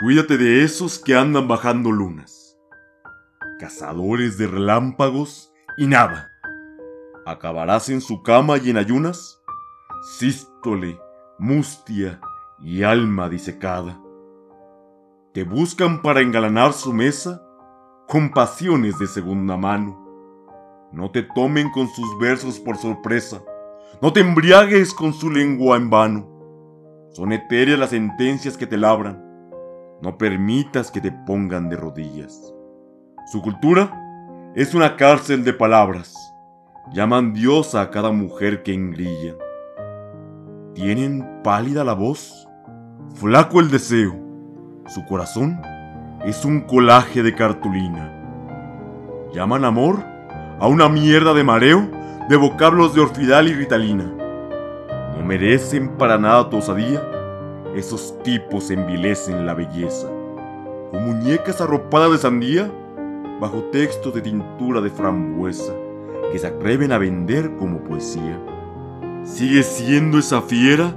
Cuídate de esos que andan bajando lunas. Cazadores de relámpagos y nada. ¿Acabarás en su cama y en ayunas? Sístole, mustia y alma disecada. Te buscan para engalanar su mesa con pasiones de segunda mano. No te tomen con sus versos por sorpresa. No te embriagues con su lengua en vano. Son etéreas las sentencias que te labran no permitas que te pongan de rodillas. Su cultura es una cárcel de palabras. Llaman diosa a cada mujer que engrilla. Tienen pálida la voz, flaco el deseo. Su corazón es un colaje de cartulina. Llaman amor a una mierda de mareo de vocablos de orfidal y ritalina. No merecen para nada tu osadía esos tipos envilecen la belleza. Con muñecas arropadas de sandía, bajo texto de tintura de frambuesa, que se atreven a vender como poesía. Sigue siendo esa fiera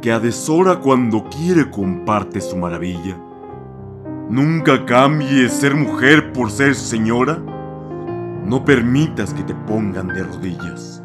que a deshora cuando quiere comparte su maravilla. Nunca cambies ser mujer por ser señora. No permitas que te pongan de rodillas.